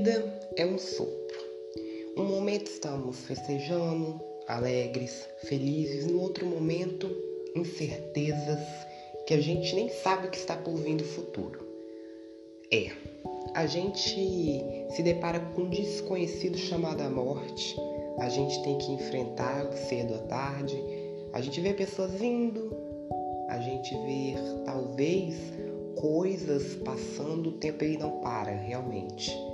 vida é um sopro. Um momento estamos festejando, alegres, felizes, no outro momento, incertezas que a gente nem sabe o que está por vir do futuro. É, a gente se depara com um desconhecido chamado a morte, a gente tem que enfrentar cedo ou tarde, a gente vê pessoas vindo, a gente vê talvez coisas passando, o tempo ele não para realmente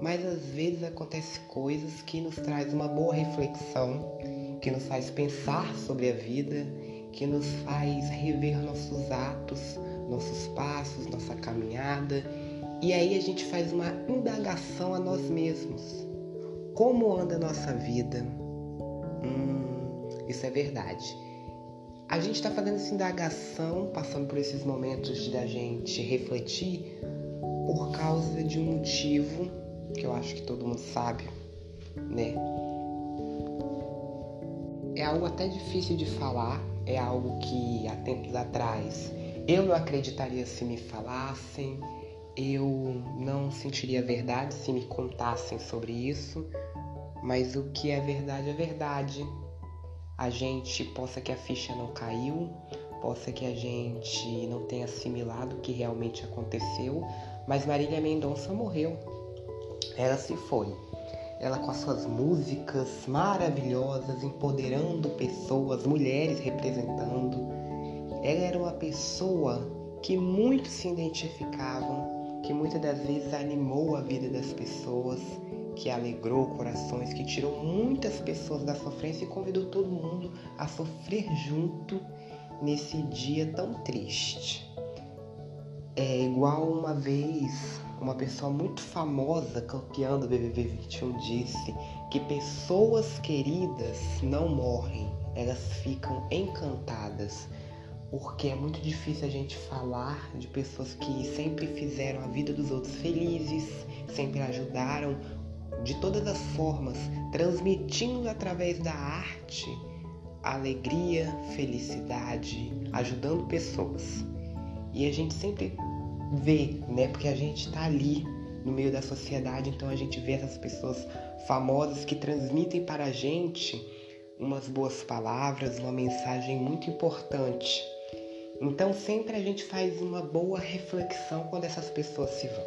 mas às vezes acontece coisas que nos traz uma boa reflexão, que nos faz pensar sobre a vida, que nos faz rever nossos atos, nossos passos, nossa caminhada, e aí a gente faz uma indagação a nós mesmos. Como anda a nossa vida? Hum, isso é verdade. A gente está fazendo essa indagação, passando por esses momentos da gente refletir por causa de um motivo que eu acho que todo mundo sabe, né? É algo até difícil de falar, é algo que há tempos atrás eu não acreditaria se me falassem, eu não sentiria verdade se me contassem sobre isso, mas o que é verdade é verdade. A gente possa que a ficha não caiu, possa que a gente não tenha assimilado o que realmente aconteceu, mas Marília Mendonça morreu ela se foi. Ela com as suas músicas maravilhosas, empoderando pessoas, mulheres representando. Ela era uma pessoa que muitos se identificavam, que muitas das vezes animou a vida das pessoas, que alegrou corações, que tirou muitas pessoas da sofrência e convidou todo mundo a sofrer junto nesse dia tão triste. É igual uma vez uma pessoa muito famosa campeã do BBB 21 disse que pessoas queridas não morrem, elas ficam encantadas. Porque é muito difícil a gente falar de pessoas que sempre fizeram a vida dos outros felizes, sempre ajudaram de todas as formas, transmitindo através da arte alegria, felicidade, ajudando pessoas. E a gente sempre vê, né? Porque a gente está ali no meio da sociedade, então a gente vê essas pessoas famosas que transmitem para a gente umas boas palavras, uma mensagem muito importante. Então sempre a gente faz uma boa reflexão quando essas pessoas se vão.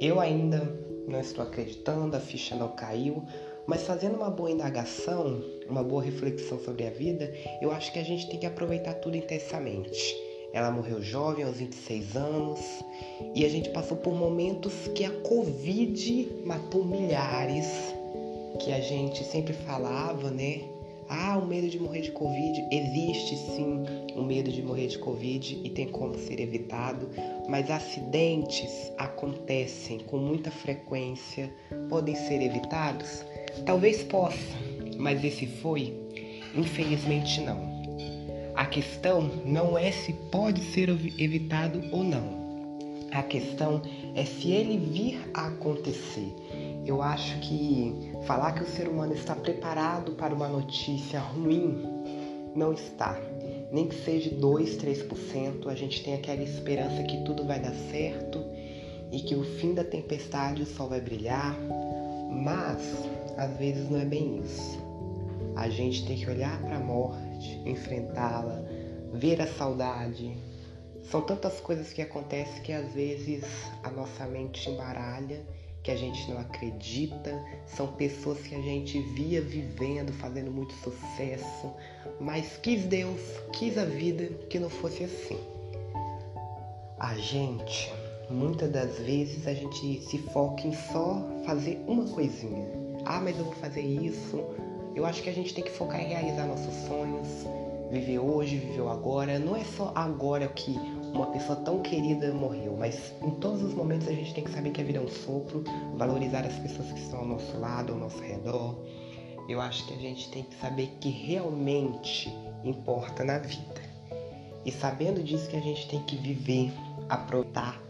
Eu ainda não estou acreditando, a ficha não caiu, mas fazendo uma boa indagação, uma boa reflexão sobre a vida, eu acho que a gente tem que aproveitar tudo intensamente. Ela morreu jovem, aos 26 anos, e a gente passou por momentos que a Covid matou milhares, que a gente sempre falava, né? Ah, o medo de morrer de Covid. Existe sim o medo de morrer de Covid e tem como ser evitado, mas acidentes acontecem com muita frequência, podem ser evitados? Talvez possa, mas esse foi? Infelizmente não. A questão não é se pode ser evitado ou não. A questão é se ele vir a acontecer. Eu acho que falar que o ser humano está preparado para uma notícia ruim não está. Nem que seja 2, 3%, a gente tem aquela esperança que tudo vai dar certo e que o fim da tempestade o sol vai brilhar, mas às vezes não é bem isso. A gente tem que olhar para a morte enfrentá-la, ver a saudade. São tantas coisas que acontecem que às vezes a nossa mente embaralha, que a gente não acredita. São pessoas que a gente via vivendo, fazendo muito sucesso, mas quis Deus, quis a vida que não fosse assim. A gente, muitas das vezes, a gente se foca em só fazer uma coisinha. Ah, mas eu vou fazer isso, eu acho que a gente tem que focar em realizar nossos sonhos, viver hoje, viver agora. Não é só agora que uma pessoa tão querida morreu, mas em todos os momentos a gente tem que saber que a vida é um sopro, valorizar as pessoas que estão ao nosso lado, ao nosso redor. Eu acho que a gente tem que saber que realmente importa na vida. E sabendo disso que a gente tem que viver, aproveitar.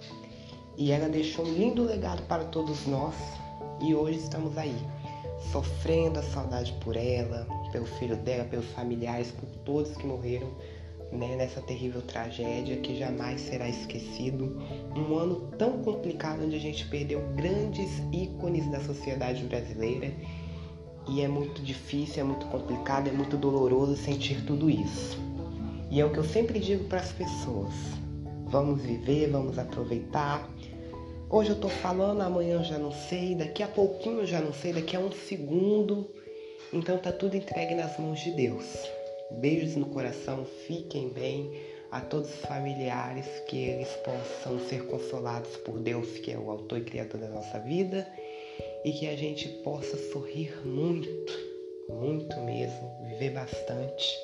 E ela deixou um lindo legado para todos nós e hoje estamos aí sofrendo a saudade por ela, pelo filho dela, pelos familiares, por todos que morreram, né, nessa terrível tragédia que jamais será esquecido. Um ano tão complicado onde a gente perdeu grandes ícones da sociedade brasileira e é muito difícil, é muito complicado, é muito doloroso sentir tudo isso. E é o que eu sempre digo para as pessoas: vamos viver, vamos aproveitar. Hoje eu tô falando, amanhã eu já não sei, daqui a pouquinho eu já não sei, daqui a um segundo. Então tá tudo entregue nas mãos de Deus. Beijos no coração, fiquem bem. A todos os familiares, que eles possam ser consolados por Deus, que é o autor e criador da nossa vida, e que a gente possa sorrir muito, muito mesmo, viver bastante,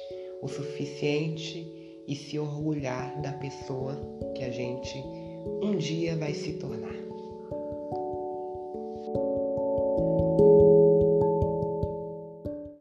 o suficiente e se orgulhar da pessoa que a gente um dia vai se tornar.